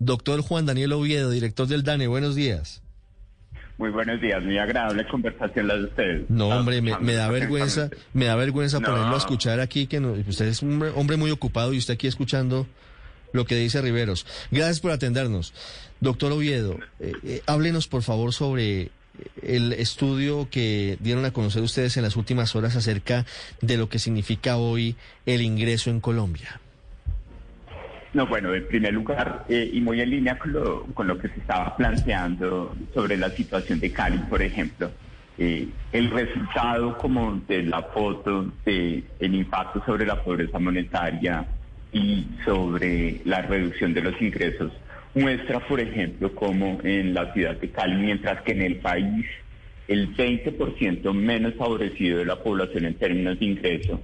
Doctor Juan Daniel Oviedo, director del DANE, buenos días. Muy buenos días, muy agradable conversación la de ustedes. No, hombre, me, me da vergüenza, me da vergüenza No. ponerlo a escuchar aquí, que no- usted es un hombre, hombre muy ocupado y usted aquí escuchando lo que dice Riveros. Gracias por atendernos. Doctor Oviedo, eh, eh, háblenos por favor sobre el estudio que dieron a conocer ustedes en las últimas horas acerca de lo que significa hoy el ingreso en Colombia. No, bueno, en primer lugar, eh, y muy en línea con lo, con lo que se estaba planteando sobre la situación de Cali, por ejemplo, eh, el resultado como de la foto de impacto sobre la pobreza monetaria y sobre la reducción de los ingresos muestra, por ejemplo, como en la ciudad de Cali, mientras que en el país el 20% menos favorecido de la población en términos de ingreso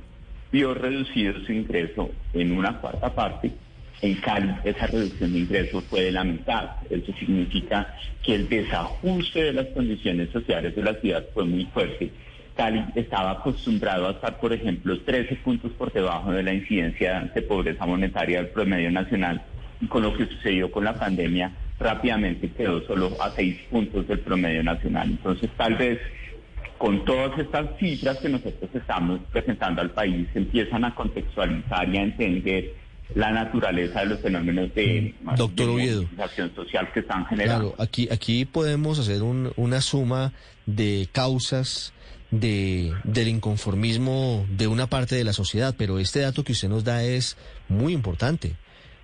vio reducido su ingreso en una cuarta parte. En Cali esa reducción de ingresos fue de la mitad. Eso significa que el desajuste de las condiciones sociales de la ciudad fue muy fuerte. Cali estaba acostumbrado a estar, por ejemplo, 13 puntos por debajo de la incidencia de pobreza monetaria del promedio nacional y con lo que sucedió con la pandemia rápidamente quedó solo a 6 puntos del promedio nacional. Entonces tal vez con todas estas cifras que nosotros estamos presentando al país empiezan a contextualizar y a entender la naturaleza de los fenómenos de, Doctor de movilización social que están generando. Claro, aquí, aquí podemos hacer un- una suma de causas de, del inconformismo de una parte de la sociedad, pero este dato que usted nos da es muy importante.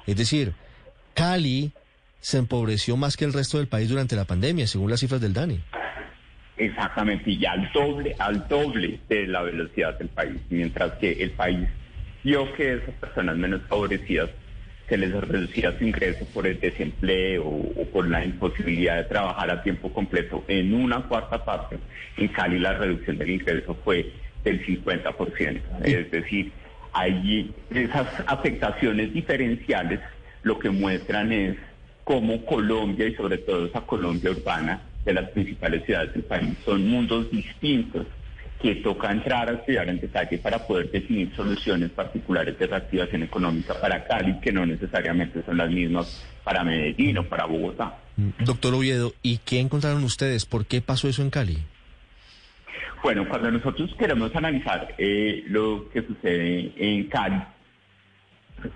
Es decir, Cali se empobreció más que el resto del país durante la pandemia, según las cifras del DANE. Exactamente, y al doble, al doble de la velocidad del país, mientras que el país vio que esas personas menos favorecidas se les reducía su ingreso por el desempleo o por la imposibilidad de trabajar a tiempo completo en una cuarta parte. En Cali la reducción del ingreso fue del 50%. Es decir, allí esas afectaciones diferenciales lo que muestran es cómo Colombia y sobre todo esa Colombia urbana de las principales ciudades del país son mundos distintos que toca entrar a estudiar en detalle para poder definir soluciones particulares de reactivación económica para Cali, que no necesariamente son las mismas para Medellín o para Bogotá. Doctor Oviedo, ¿y qué encontraron ustedes? ¿Por qué pasó eso en Cali? Bueno, cuando nosotros queremos analizar eh, lo que sucede en Cali,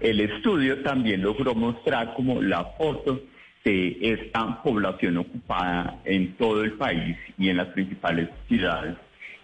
el estudio también logró mostrar como la foto de esta población ocupada en todo el país y en las principales ciudades,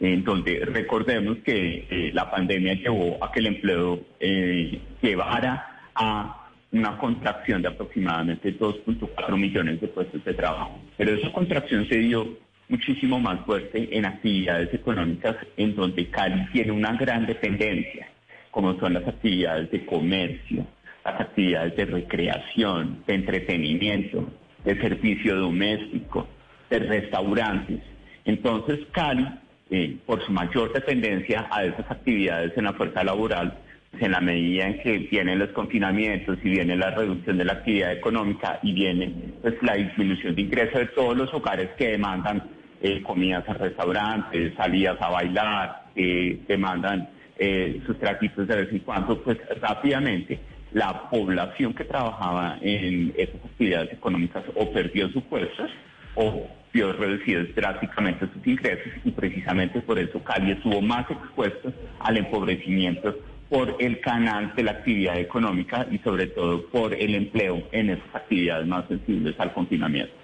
en donde recordemos que eh, la pandemia llevó a que el empleo eh, llevara a una contracción de aproximadamente 2.4 millones de puestos de trabajo. Pero esa contracción se dio muchísimo más fuerte en actividades económicas en donde Cali tiene una gran dependencia, como son las actividades de comercio, las actividades de recreación, de entretenimiento, de servicio doméstico, de restaurantes. Entonces Cali, eh, por su mayor dependencia a esas actividades en la fuerza laboral, pues, en la medida en que vienen los confinamientos y viene la reducción de la actividad económica y viene pues la disminución de ingresos de todos los hogares que demandan eh, comidas a restaurantes, salidas a bailar, eh, demandan eh, sus traquitos de vez en cuando, pues rápidamente la población que trabajaba en esas actividades económicas o perdió sus puestos o vio reducidos drásticamente sus ingresos y precisamente por eso Cali estuvo más expuesto al empobrecimiento por el canal de la actividad económica y sobre todo por el empleo en esas actividades más sensibles al confinamiento.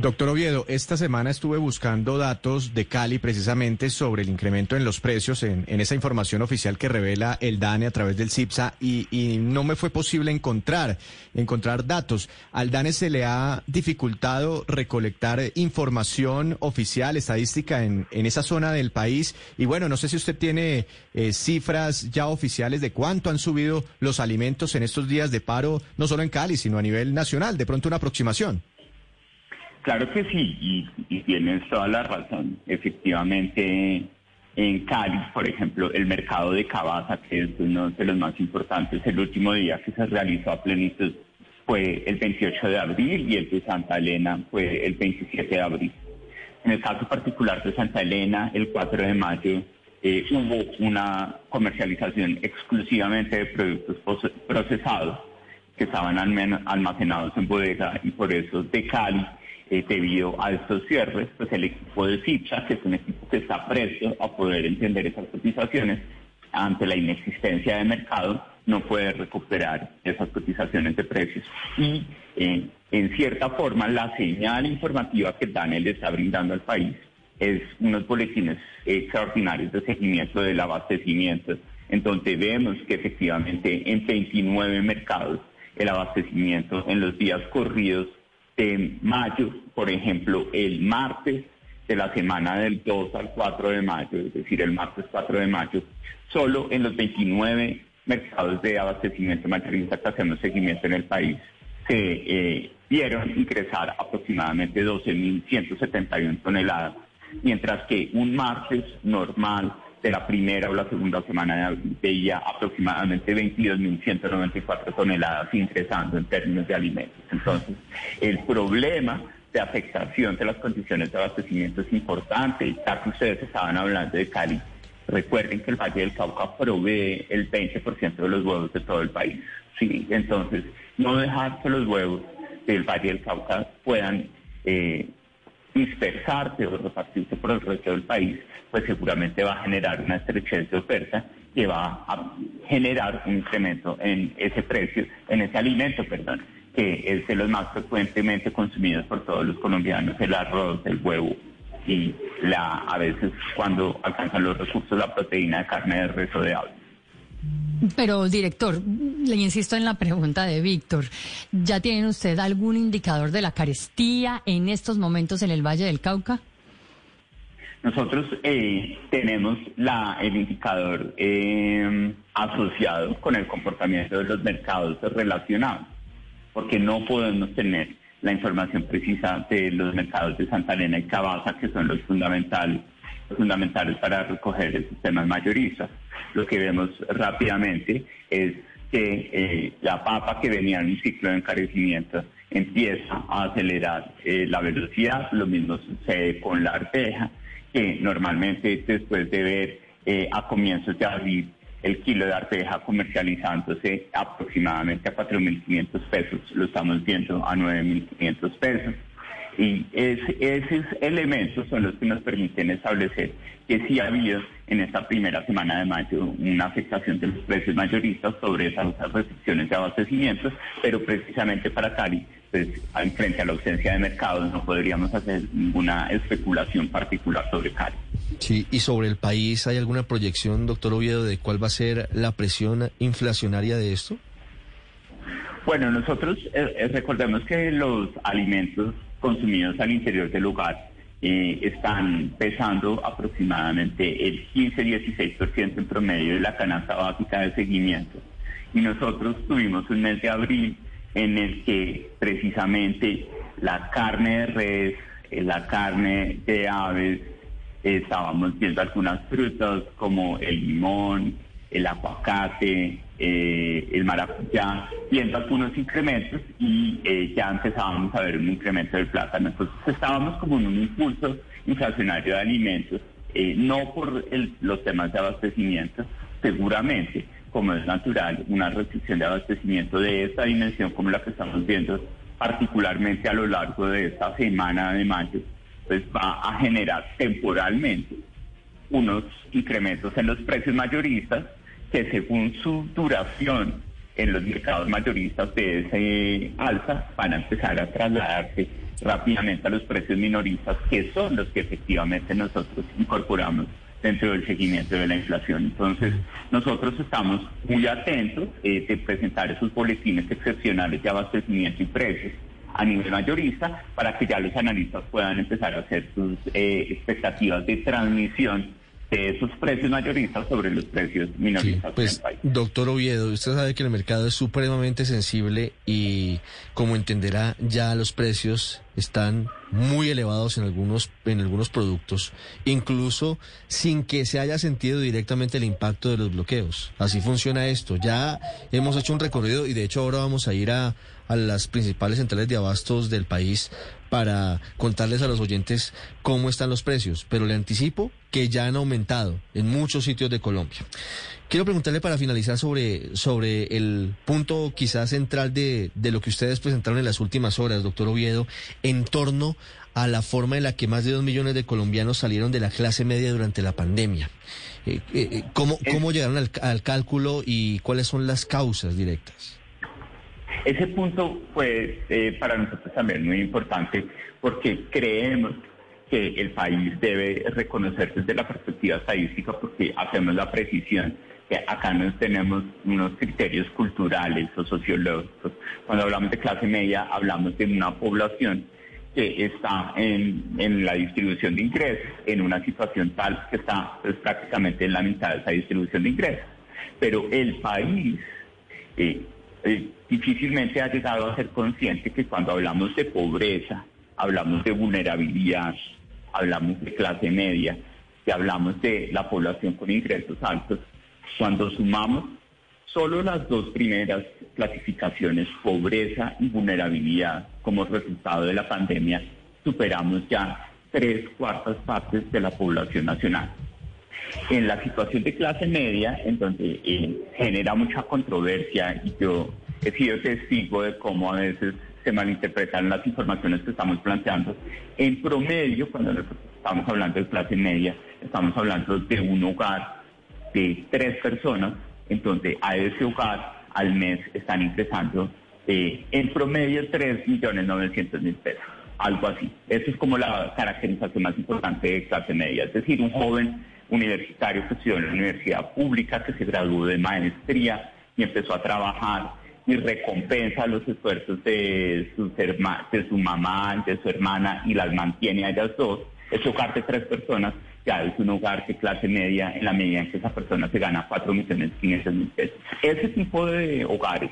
Doctor Oviedo, esta semana estuve buscando datos de Cali precisamente sobre el incremento en los precios en, en esa información oficial que revela el DANE a través del CIPSA y, y, no me fue posible encontrar, encontrar datos. ¿Al DANE se le ha dificultado recolectar información oficial, estadística en, en esa zona del país? Y bueno, no sé si usted tiene eh, cifras ya oficiales de cuánto han subido los alimentos en estos días de paro, no solo en Cali, sino a nivel nacional. De pronto una aproximación. Claro que sí, y, tienes toda la razón. Efectivamente, en Cali, por ejemplo, el mercado de Cabaza, que es uno de los más importantes, el último día que se realizó a plenitud fue el 28 de abril y el de Santa Elena fue el 27 de abril. En el caso particular de Santa Elena, el 4 de mayo eh, hubo una comercialización exclusivamente de productos procesados que estaban almacenados en bodega y por eso de Cali eh, debido a estos cierres, pues el equipo de FICHA, que es un equipo que está presto a poder entender esas cotizaciones, ante la inexistencia de mercado, no puede recuperar esas cotizaciones de precios. Y eh, en cierta forma, la señal informativa que Daniel está brindando al país es unos boletines extraordinarios de seguimiento del abastecimiento, en donde vemos que efectivamente en 29 mercados el abastecimiento en los días corridos de mayo, por ejemplo, el martes de la semana del 2 al 4 de mayo, es decir, el martes 4 de mayo, solo en los 29 mercados de abastecimiento mayorista que hacemos seguimiento en el país, se eh, vieron ingresar aproximadamente 12.171 toneladas, mientras que un martes normal de la primera o la segunda semana veía aproximadamente 22.194 toneladas ingresando en términos de alimentos. Entonces, el problema de afectación de las condiciones de abastecimiento es importante. Ya que ustedes estaban hablando de Cali, recuerden que el Valle del Cauca provee el 20% de los huevos de todo el país. Sí, entonces, no dejar que los huevos del Valle del Cauca puedan eh, dispersarse o repartirse por el resto del país, pues seguramente va a generar una estrechez de oferta que va a generar un incremento en ese precio, en ese alimento, perdón, que es de los más frecuentemente consumidos por todos los colombianos, el arroz, el huevo y la a veces cuando alcanzan los recursos la proteína de carne de res o de ave. Pero, director, le insisto en la pregunta de Víctor. ¿Ya tienen usted algún indicador de la carestía en estos momentos en el Valle del Cauca? Nosotros eh, tenemos la, el indicador eh, asociado con el comportamiento de los mercados relacionados, porque no podemos tener la información precisa de los mercados de Santa Elena y Cabaza, que son los fundamentales, los fundamentales para recoger el sistema mayoristas lo que vemos rápidamente es que eh, la papa que venía en un ciclo de encarecimiento empieza a acelerar eh, la velocidad, lo mismo sucede con la arteja, que normalmente después de ver eh, a comienzos de abril el kilo de arteja comercializándose aproximadamente a 4.500 pesos, lo estamos viendo a 9.500 pesos. Y esos elementos son los que nos permiten establecer que sí ha habido en esta primera semana de mayo una afectación de los precios mayoristas sobre esas restricciones de abastecimiento, pero precisamente para Cali, pues frente a la ausencia de mercados no podríamos hacer ninguna especulación particular sobre Cali. Sí, y sobre el país, ¿hay alguna proyección, doctor Oviedo, de cuál va a ser la presión inflacionaria de esto? Bueno, nosotros eh, eh, recordemos que los alimentos consumidos al interior del hogar eh, están pesando aproximadamente el 15-16% en promedio de la canasta básica de seguimiento. Y nosotros tuvimos un mes de abril en el que precisamente la carne de res, eh, la carne de aves, estábamos viendo algunas frutas como el limón, el aguacate, eh, el maracuyá, viendo algunos incrementos y eh, ya empezábamos a ver un incremento del plátano. Entonces estábamos como en un impulso inflacionario de alimentos, eh, no por los temas de abastecimiento, seguramente, como es natural, una restricción de abastecimiento de esta dimensión como la que estamos viendo, particularmente a lo largo de esta semana de mayo, pues va a generar temporalmente unos incrementos en los precios mayoristas que según su duración en los mercados mayoristas de ese alza van a empezar a trasladarse rápidamente a los precios minoristas, que son los que efectivamente nosotros incorporamos dentro del seguimiento de la inflación. Entonces, nosotros estamos muy atentos eh, de presentar esos boletines excepcionales de abastecimiento y precios a nivel mayorista para que ya los analistas puedan empezar a hacer sus eh, expectativas de transmisión de esos precios mayoristas sobre los precios minoristas pues, del país. Doctor Oviedo, usted sabe que el mercado es supremamente sensible y como entenderá ya los precios están muy elevados en algunos en algunos productos, incluso sin que se haya sentido directamente el impacto de los bloqueos. Así funciona esto. Ya hemos hecho un recorrido y de hecho ahora vamos a ir a, a las principales centrales de abastos del país para contarles a los oyentes cómo están los precios, pero le anticipo que ya han aumentado en muchos sitios de Colombia. Quiero preguntarle para finalizar sobre, sobre el punto quizás central de, de lo que ustedes presentaron en las últimas horas, doctor Oviedo, en torno a la forma en la que más de dos millones de colombianos salieron de la clase media durante la pandemia. Eh, eh, ¿cómo, ¿Cómo llegaron al, al cálculo y cuáles son las causas directas? Ese punto, pues, eh, para nosotros también muy importante porque creemos que el país debe reconocer desde la perspectiva estadística porque hacemos la precisión que acá no tenemos unos criterios culturales o sociológicos. Cuando hablamos de clase media, hablamos de una población que está en, en la distribución de ingresos, en una situación tal que está pues, prácticamente en la mitad de esa distribución de ingresos. Pero el país eh, eh, difícilmente ha llegado a ser consciente que cuando hablamos de pobreza, hablamos de vulnerabilidad, hablamos de clase media, que hablamos de la población con ingresos altos, cuando sumamos solo las dos primeras clasificaciones, pobreza y vulnerabilidad, como resultado de la pandemia, superamos ya tres cuartas partes de la población nacional. En la situación de clase media, en donde eh, genera mucha controversia yo he sido testigo de cómo a veces se malinterpretan las informaciones que estamos planteando. En promedio, cuando estamos hablando de clase media, estamos hablando de un hogar de tres personas, entonces a ese hogar al mes están ingresando eh, en promedio 3 millones 900 mil pesos, algo así. Eso es como la caracterización más importante de clase media, es decir, un joven universitario que estudió en la universidad pública, que se graduó de maestría y empezó a trabajar y recompensa los esfuerzos de, sus de su mamá, de su hermana y las mantiene a ellas dos. Ese hogar de tres personas ya es un hogar de clase media en la medida en que esa persona se gana 4 millones 500 mil pesos. Ese tipo de hogares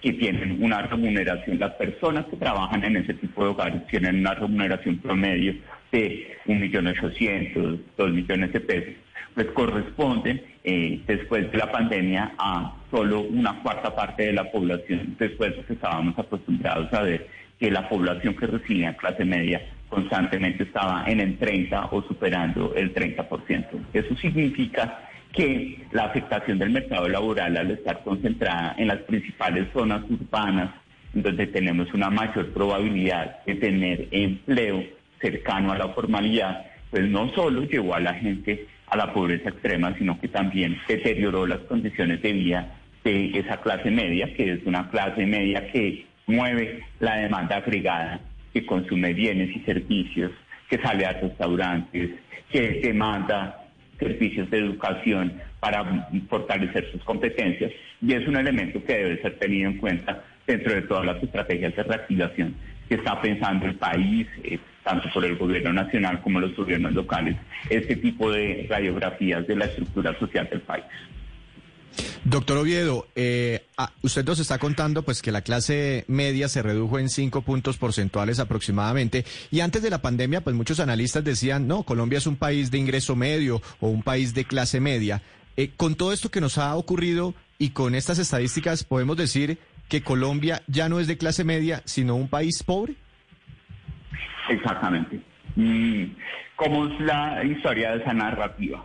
que tienen una remuneración, las personas que trabajan en ese tipo de hogares tienen una remuneración promedio de 1.800.000, 2 millones de pesos pues corresponden eh, después de la pandemia a solo una cuarta parte de la población, después de que estábamos acostumbrados a ver que la población que recibía clase media constantemente estaba en el 30 o superando el 30%. Eso significa que la afectación del mercado laboral al estar concentrada en las principales zonas urbanas, donde tenemos una mayor probabilidad de tener empleo cercano a la formalidad, pues no solo llevó a la gente a la pobreza extrema, sino que también deterioró las condiciones de vida de esa clase media, que es una clase media que mueve la demanda agregada, que consume bienes y servicios, que sale a restaurantes, que demanda servicios de educación para fortalecer sus competencias. Y es un elemento que debe ser tenido en cuenta dentro de todas las estrategias de reactivación que está pensando el país, eh, tanto por el gobierno nacional como los gobiernos locales, este tipo de radiografías de la estructura social del país. Doctor Oviedo, eh, ah, usted nos está contando pues que la clase media se redujo en cinco puntos porcentuales aproximadamente y antes de la pandemia pues muchos analistas decían no, Colombia es un país de ingreso medio o un país de clase media. Eh, con todo esto que nos ha ocurrido y con estas estadísticas podemos decir que Colombia ya no es de clase media, sino un país pobre? Exactamente. Mm, ¿Cómo es la historia de esa narrativa?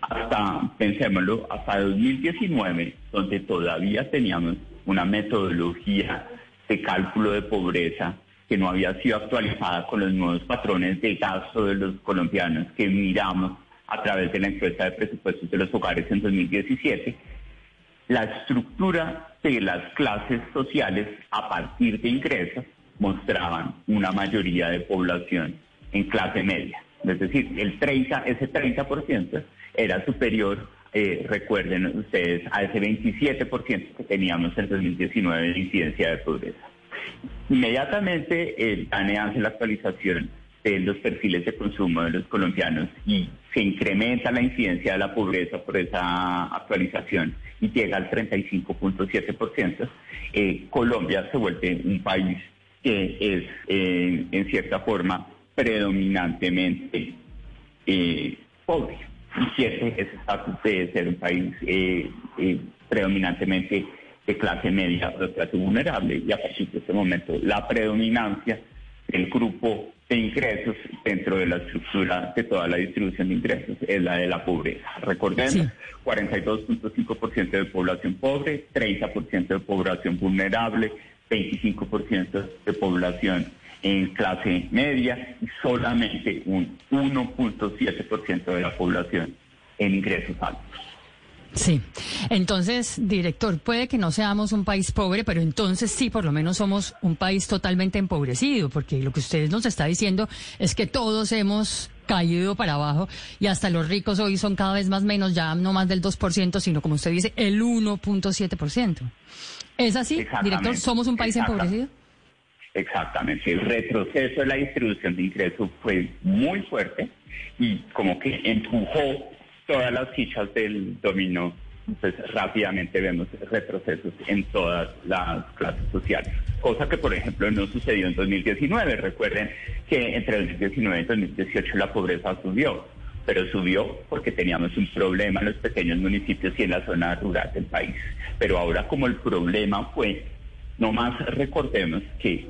Hasta, pensémoslo, hasta 2019, donde todavía teníamos una metodología de cálculo de pobreza que no había sido actualizada con los nuevos patrones de gasto de los colombianos que miramos a través de la encuesta de presupuestos de los hogares en 2017, la estructura de las clases sociales a partir de ingresos mostraban una mayoría de población en clase media. Es decir, el 30, ese 30% era superior, eh, recuerden ustedes, a ese 27% que teníamos en 2019 de incidencia de pobreza. Inmediatamente el DANE hace la actualización de los perfiles de consumo de los colombianos y se incrementa la incidencia de la pobreza por esa actualización y llega al 35.7%, eh, Colombia se vuelve un país que es eh, en cierta forma predominantemente eh, pobre y pierde ese estatus de ser un país eh, predominantemente de clase media o de clase vulnerable y a partir de este momento la predominancia del grupo de ingresos dentro de la estructura de toda la distribución de ingresos es la de la pobreza. Recordemos, 42.5% de población pobre, 30% de población vulnerable, 25% de población en clase media y solamente un 1.7% de la población en ingresos altos. Sí, entonces, director, puede que no seamos un país pobre, pero entonces sí, por lo menos somos un país totalmente empobrecido, porque lo que usted nos está diciendo es que todos hemos caído para abajo y hasta los ricos hoy son cada vez más menos, ya no más del 2%, sino como usted dice, el 1.7%. ¿Es así, director? ¿Somos un país empobrecido? Exactamente. El retroceso de la distribución de ingresos fue muy fuerte y como que empujó todas las fichas del dominó, pues rápidamente vemos retrocesos en todas las clases sociales. Cosa que, por ejemplo, no sucedió en 2019. Recuerden que entre 2019 y 2018 la pobreza subió, pero subió porque teníamos un problema en los pequeños municipios y en la zona rural del país. Pero ahora como el problema fue, no más recordemos que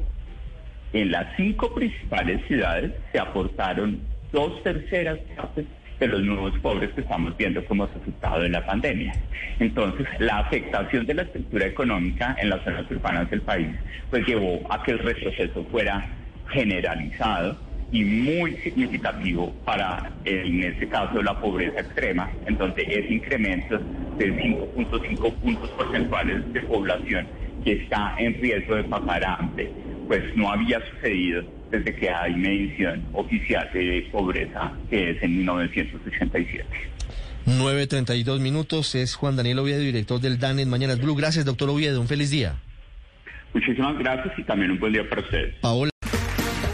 en las cinco principales ciudades se aportaron dos terceras partes de los nuevos pobres que estamos viendo como resultado de la pandemia. Entonces, la afectación de la estructura económica en las zonas urbanas del país, pues llevó a que el retroceso fuera generalizado y muy significativo para, en este caso, la pobreza extrema, en donde ese incremento de 5.5 puntos porcentuales de población que está en riesgo de pasar hambre, pues no había sucedido desde que hay medición oficial de pobreza, que es en 1987. 9.32 minutos, es Juan Daniel Oviedo, director del DAN en Mañanas Blue. Gracias, doctor Oviedo, un feliz día. Muchísimas gracias y también un buen día para ustedes. Paola.